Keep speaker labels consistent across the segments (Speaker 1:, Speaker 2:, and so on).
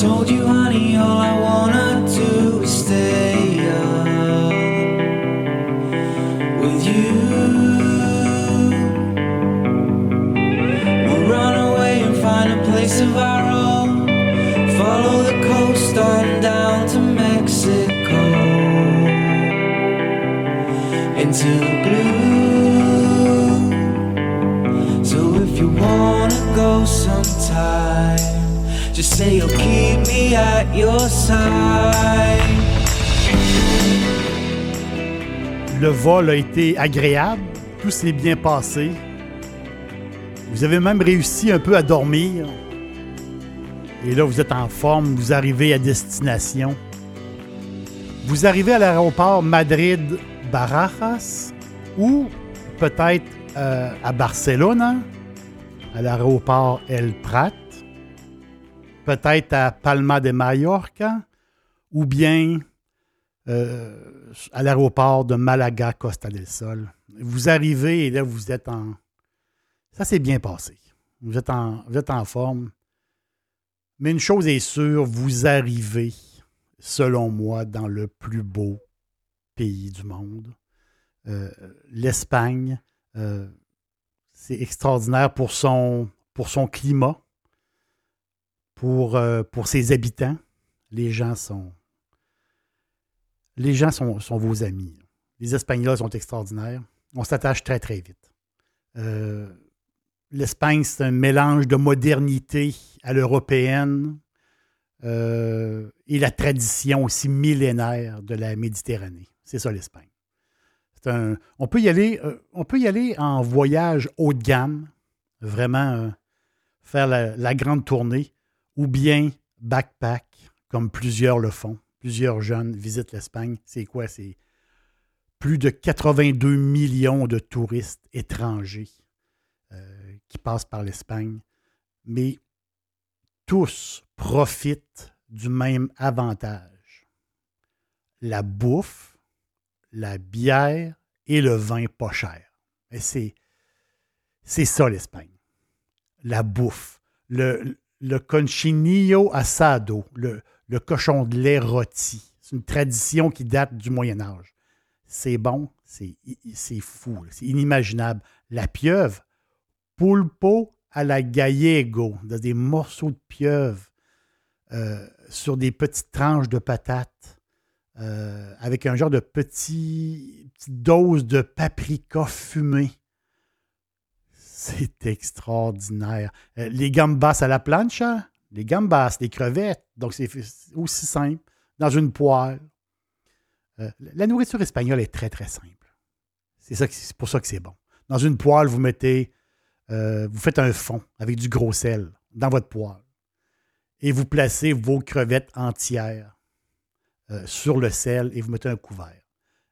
Speaker 1: Told you, honey, all I wanna do is stay up with you. We'll run away and find a place of our own. Follow the coast on down to Mexico. Into the blue. So if you wanna go sometime,
Speaker 2: Le vol a été agréable, tout s'est bien passé. Vous avez même réussi un peu à dormir. Et là, vous êtes en forme, vous arrivez à destination. Vous arrivez à l'aéroport Madrid-Barajas ou peut-être euh, à Barcelone, à l'aéroport El Prat, peut-être à Palma de Mallorca ou bien euh, à l'aéroport de Malaga, Costa del Sol. Vous arrivez et là, vous êtes en. Ça s'est bien passé. Vous êtes, en, forme. Mais une chose est sûre, vous arrivez, selon moi, dans le plus beau pays du monde. Euh, L'Espagne, euh, c'est extraordinaire pour son climat, pour, euh, pour ses habitants. Les gens sont, les gens sont, sont vos amis. Les Espagnols sont extraordinaires. On s'attache très, très vite. Euh, L'Espagne, c'est un mélange de modernité à l'européenne euh, et la tradition aussi millénaire de la Méditerranée. C'est ça l'Espagne. On, peut y aller, on peut y aller en voyage haut de gamme, vraiment faire la grande tournée, ou bien backpack, comme plusieurs le font. Plusieurs jeunes visitent l'Espagne. C'est quoi? C'est plus de 82 millions de touristes étrangers euh, qui passent par l'Espagne. Mais tous profitent du même avantage. La bouffe, la bière et le vin pas cher. Et c'est, ça l'Espagne. La bouffe. Le, le conchinillo asado, le, cochon de lait rôti. C'est une tradition qui date du Moyen Âge. C'est bon, c'est, c'est fou, c'est inimaginable. La pieuvre, pulpo à la gallego, dans des morceaux de pieuvre euh, sur des petites tranches de patates, euh, avec un genre de petit, petite dose de paprika fumé. C'est extraordinaire. Euh, les gambas à la plancha, les gambas, les crevettes, donc c'est aussi simple, dans une poêle. Euh, la nourriture espagnole est très, très simple. C'est pour ça que c'est bon. Dans une poêle, vous mettez, euh, vous faites un fond avec du gros sel dans votre poêle et vous placez vos crevettes entières sur le sel et vous mettez un couvert.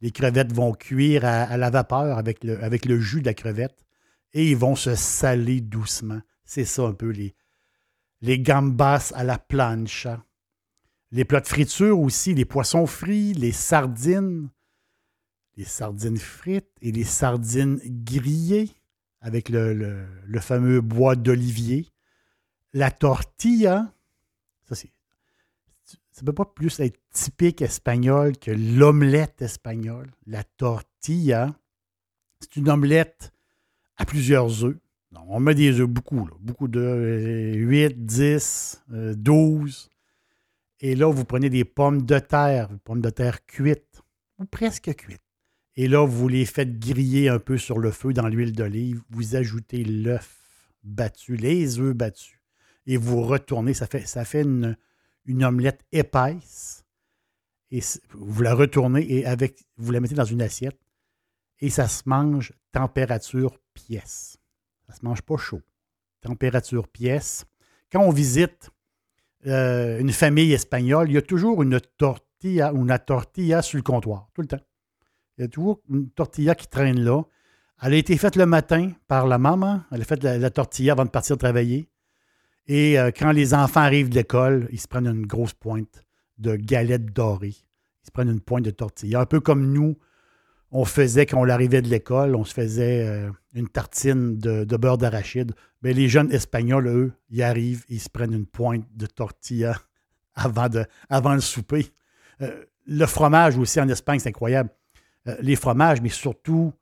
Speaker 2: Les crevettes vont cuire à, la vapeur avec le jus de la crevette et ils vont se saler doucement. C'est ça un peu les, les gambas à la plancha. Les plats de friture aussi, les poissons frits, les sardines, les sardines frites et les sardines grillées avec le, le- fameux bois d'olivier. La tortilla, ça c'est. Ça ne peut pas plus être typique espagnol que l'omelette espagnole. La tortilla, c'est une omelette à plusieurs œufs. On met des œufs, beaucoup, beaucoup de 8, 10, euh, 12. Et là, vous prenez des pommes de terre, pommes de terre cuites, ou presque cuites. Et là, vous les faites griller un peu sur le feu dans l'huile d'olive. Vous ajoutez l'œuf battu, les œufs battus. Et vous retournez. Ça fait, ça une, une omelette épaisse. Et vous la retournez et avec, vous la mettez dans une assiette. Et ça se mange température pièce. Ça ne se mange pas chaud. Température pièce. Quand on visite euh, une famille espagnole, il y a toujours une tortilla ou une tortilla sur le comptoir, tout le temps. Il y a toujours une tortilla qui traîne là. Elle a été faite le matin par la maman. Elle a fait la, tortilla avant de partir travailler. Et euh, quand les enfants arrivent de l'école, ils se prennent une grosse pointe de galettes dorées. Ils se prennent une pointe de tortilla. Un peu comme nous, on faisait quand on arrivait de l'école, on se faisait euh, une tartine de, beurre d'arachide. Mais les jeunes Espagnols, eux, ils arrivent, ils se prennent une pointe de tortilla avant, le souper. Euh, le fromage aussi en Espagne, c'est incroyable. Euh, les fromages, mais surtout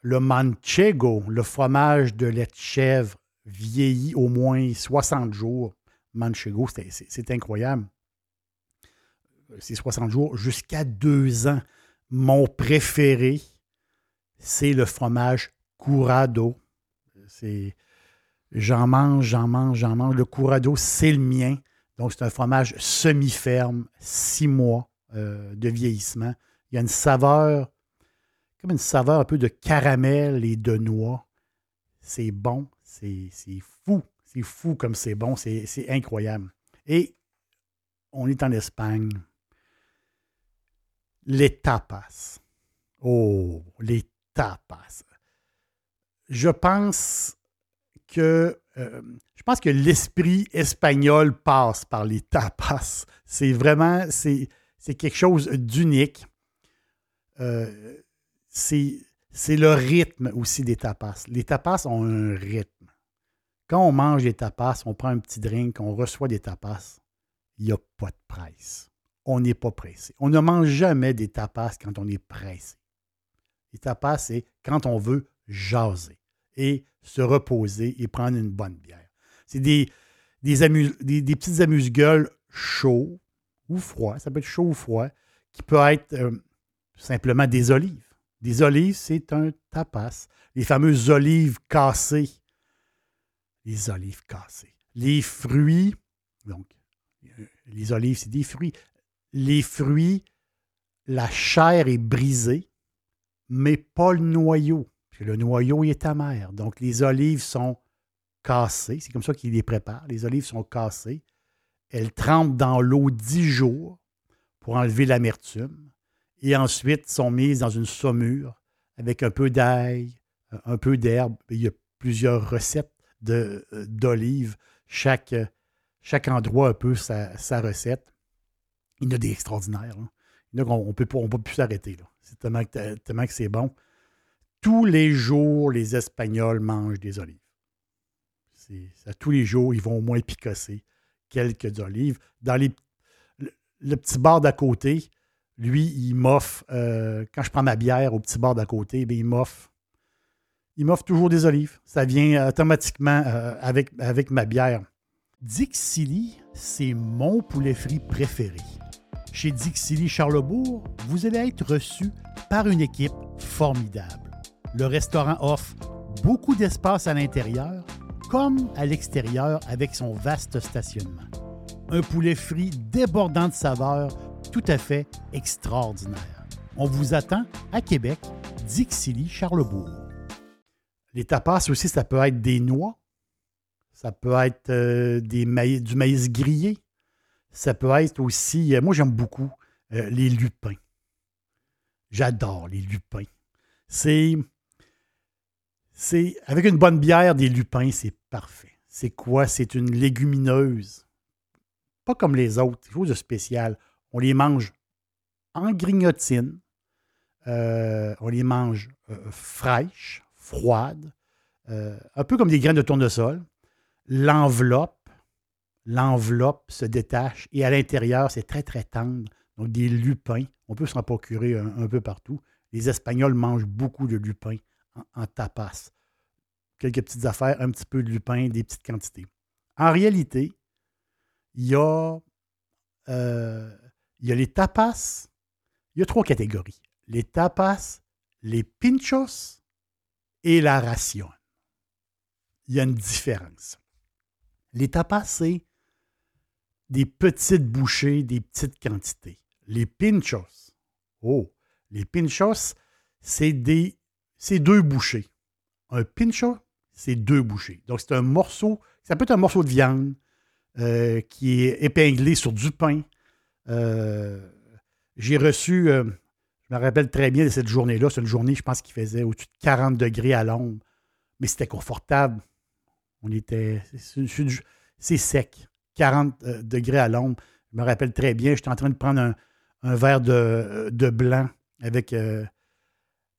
Speaker 2: le manchego, le fromage de lait de chèvre vieilli au moins 60 jours. Manchego, c'est incroyable. C'est 60 jours jusqu'à deux ans. Mon préféré, c'est le fromage Curado. J'en mange, j'en mange, j'en mange. Le Curado, c'est le mien. Donc, c'est un fromage semi-ferme, six mois euh, de vieillissement. Il y a une saveur, comme une saveur un peu de caramel et de noix. C'est bon, c'est, fou. C'est fou comme c'est bon, c'est incroyable. Et on est en Espagne les tapas. Oh, les tapas. Je pense que euh, je pense que l'esprit espagnol passe par les tapas. C'est vraiment c'est, quelque chose d'unique. Euh, c'est, le rythme aussi des tapas. Les tapas ont un rythme. Quand on mange des tapas, on prend un petit drink, on reçoit des tapas, il n'y a pas de presse on n'est pas pressé. On ne mange jamais des tapas quand on est pressé. Les tapas, c'est quand on veut jaser et se reposer et prendre une bonne bière. C'est des, des, des, petites amuse-gueules chauds ou froids, ça peut être chaud ou froid, qui peut être euh, simplement des olives. Des olives, c'est un tapas. Les fameuses olives cassées. Les olives cassées. Les fruits, donc, euh, les olives, c'est des fruits les fruits, la chair est brisée, mais pas le noyau. le noyau est amer. Donc, les olives sont cassées. C'est comme ça qu'ils les préparent. Les olives sont cassées. Elles trempent dans l'eau dix jours pour enlever l'amertume. Et ensuite sont mises dans une saumure avec un peu d'ail, un peu d'herbe. Il y a plusieurs recettes d'olives. Chaque, chaque endroit a un peu sa recette. Il y en a des extraordinaires. Il y en a on ne peut, pas plus s'arrêter. C'est tellement, que c'est bon. Tous les jours, les Espagnols mangent des olives. À tous les jours, ils vont au moins picosser quelques olives. Dans les, le, petit bar d'à côté, lui, il m'offre, euh, quand je prends ma bière au petit bar d'à côté, bien, il m'offre il m'offre toujours des olives. Ça vient automatiquement euh, avec, avec ma bière. Dixili, c'est mon poulet frit préféré. Chez Dixili Charlebourg, vous allez être reçu par une équipe formidable. Le restaurant offre beaucoup d'espace à l'intérieur comme à l'extérieur avec son vaste stationnement. Un poulet frit débordant de saveurs tout à fait extraordinaire. On vous attend à Québec, Dixilly, Charlebourg. Les tapas aussi, ça peut être des noix, ça peut être euh, du maïs grillé, ça peut être aussi, euh, moi j'aime beaucoup euh, les lupins. J'adore les lupins. C'est, c'est, avec une bonne bière, des lupins, c'est parfait. C'est quoi? C'est une légumineuse. Pas comme les autres, quelque chose de spécial. On les mange en grignotine. Euh, on les mange fraîches, froides, un peu comme des graines de tournesol. L'enveloppe, l'enveloppe se détache et à l'intérieur, c'est très, très tendre. Donc, des lupins. On peut s'en procurer un, peu partout. Les Espagnols mangent beaucoup de lupins en, tapas. Quelques petites affaires, un petit peu de lupin, des petites quantités. En réalité, il y a, euh, il y a les tapas. Il y a trois catégories. Les tapas, les pinchos et la ration. Il y a une différence. Les tapas, c'est des petites bouchées, des petites quantités. Les pinchos, oh, les pinchos, c'est des, c'est deux bouchées. Un pincho, c'est deux bouchées. Donc, c'est un morceau, ça peut être un morceau de viande euh, qui est épinglé sur du pain. Euh, j'ai reçu, euh, je me rappelle très bien de cette journée-là. C'est une journée, je pense, qui faisait au-dessus de 40 degrés à l'ombre. Mais c'était confortable. On était. C'est sec. 40 degrés à l'ombre. Je me rappelle très bien. J'étais en train de prendre un, verre de, blanc avec,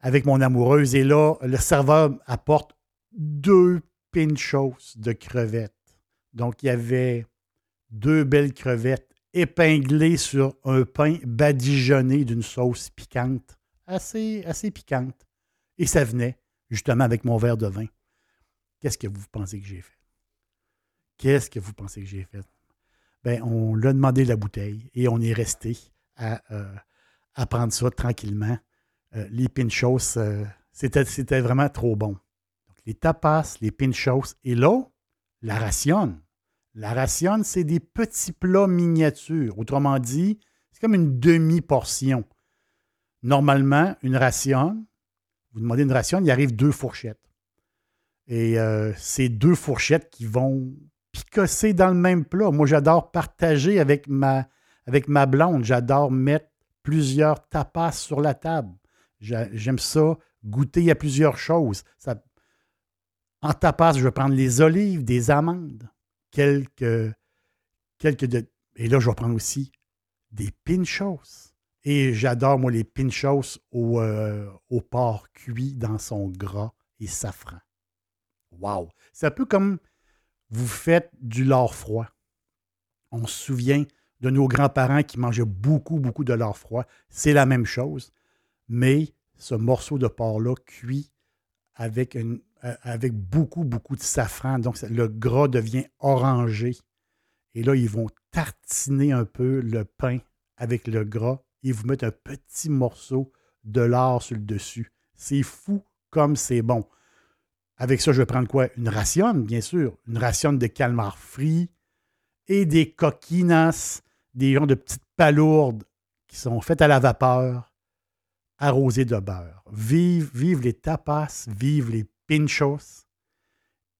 Speaker 2: avec mon amoureuse. Et là, le serveur apporte deux pinchos de crevettes. Donc, il y avait deux belles crevettes épinglées sur un pain badigeonné d'une sauce piquante, assez, assez piquante. Et ça venait justement avec mon verre de vin. Qu'est-ce que vous pensez que j'ai fait? Qu'est-ce que vous pensez que j'ai fait? Ben, on l'a demandé la bouteille et on est resté à, euh, prendre ça tranquillement. Euh, les pinchos, euh, c'était vraiment trop bon les tapas, les pinchos. Et là, la ration. La ration, c'est des petits plats miniatures. Autrement dit, c'est comme une demi-portion. Normalement, une ration, vous demandez une ration, il arrive deux fourchettes. Et c'est deux fourchettes qui vont picosser dans le même plat. Moi, j'adore partager avec ma, avec blonde. J'adore mettre plusieurs tapas sur la table. J'aime ça, goûter à plusieurs choses. En tapas, je vais prendre les olives, des amandes, quelques, quelques de, et là, je vais prendre aussi des pinchos. Et j'adore, moi, les pinchos au, euh, au porc cuit dans son gras et safran. Wow! C'est un peu comme vous faites du lard froid. On se souvient de nos grands-parents qui mangeaient beaucoup, beaucoup de lard froid. C'est la même chose, mais ce morceau de porc-là cuit avec euh, beaucoup, beaucoup de safran. Donc, le gras devient orangé. Et là, ils vont tartiner un peu le pain avec le gras et vous mettre un petit morceau de lard sur le dessus. C'est fou comme c'est bon. Avec ça, je vais prendre quoi? Une ration, bien sûr. Une ration de calmar frits et des coquinas, des gens de petites palourdes qui sont faites à la vapeur, arrosées de beurre. Vive, vive les tapas, vive les pinchos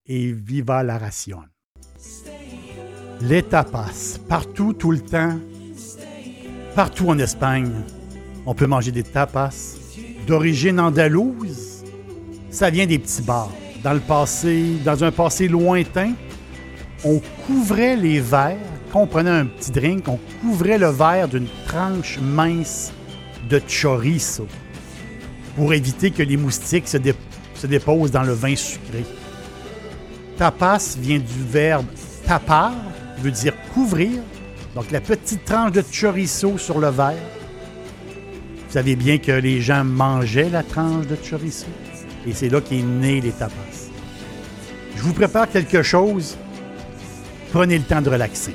Speaker 2: et viva la ration. Les tapas, partout, tout le temps, partout en Espagne, on peut manger des tapas d'origine andalouse. Ça vient des petits bars. Dans le passé, dans un passé lointain, on couvrait les verres, quand on prenait un petit drink, on couvrait le verre d'une tranche mince de chorizo pour éviter que les moustiques se, déposent se dépose dans le vin sucré. Tapas vient du verbe tapar, qui veut dire couvrir. Donc la petite tranche de chorizo sur le verre. Vous savez bien que les gens mangeaient la tranche de chorizo. Et c'est là qu'est né les tapas. Je vous prépare quelque chose. Prenez le temps de relaxer.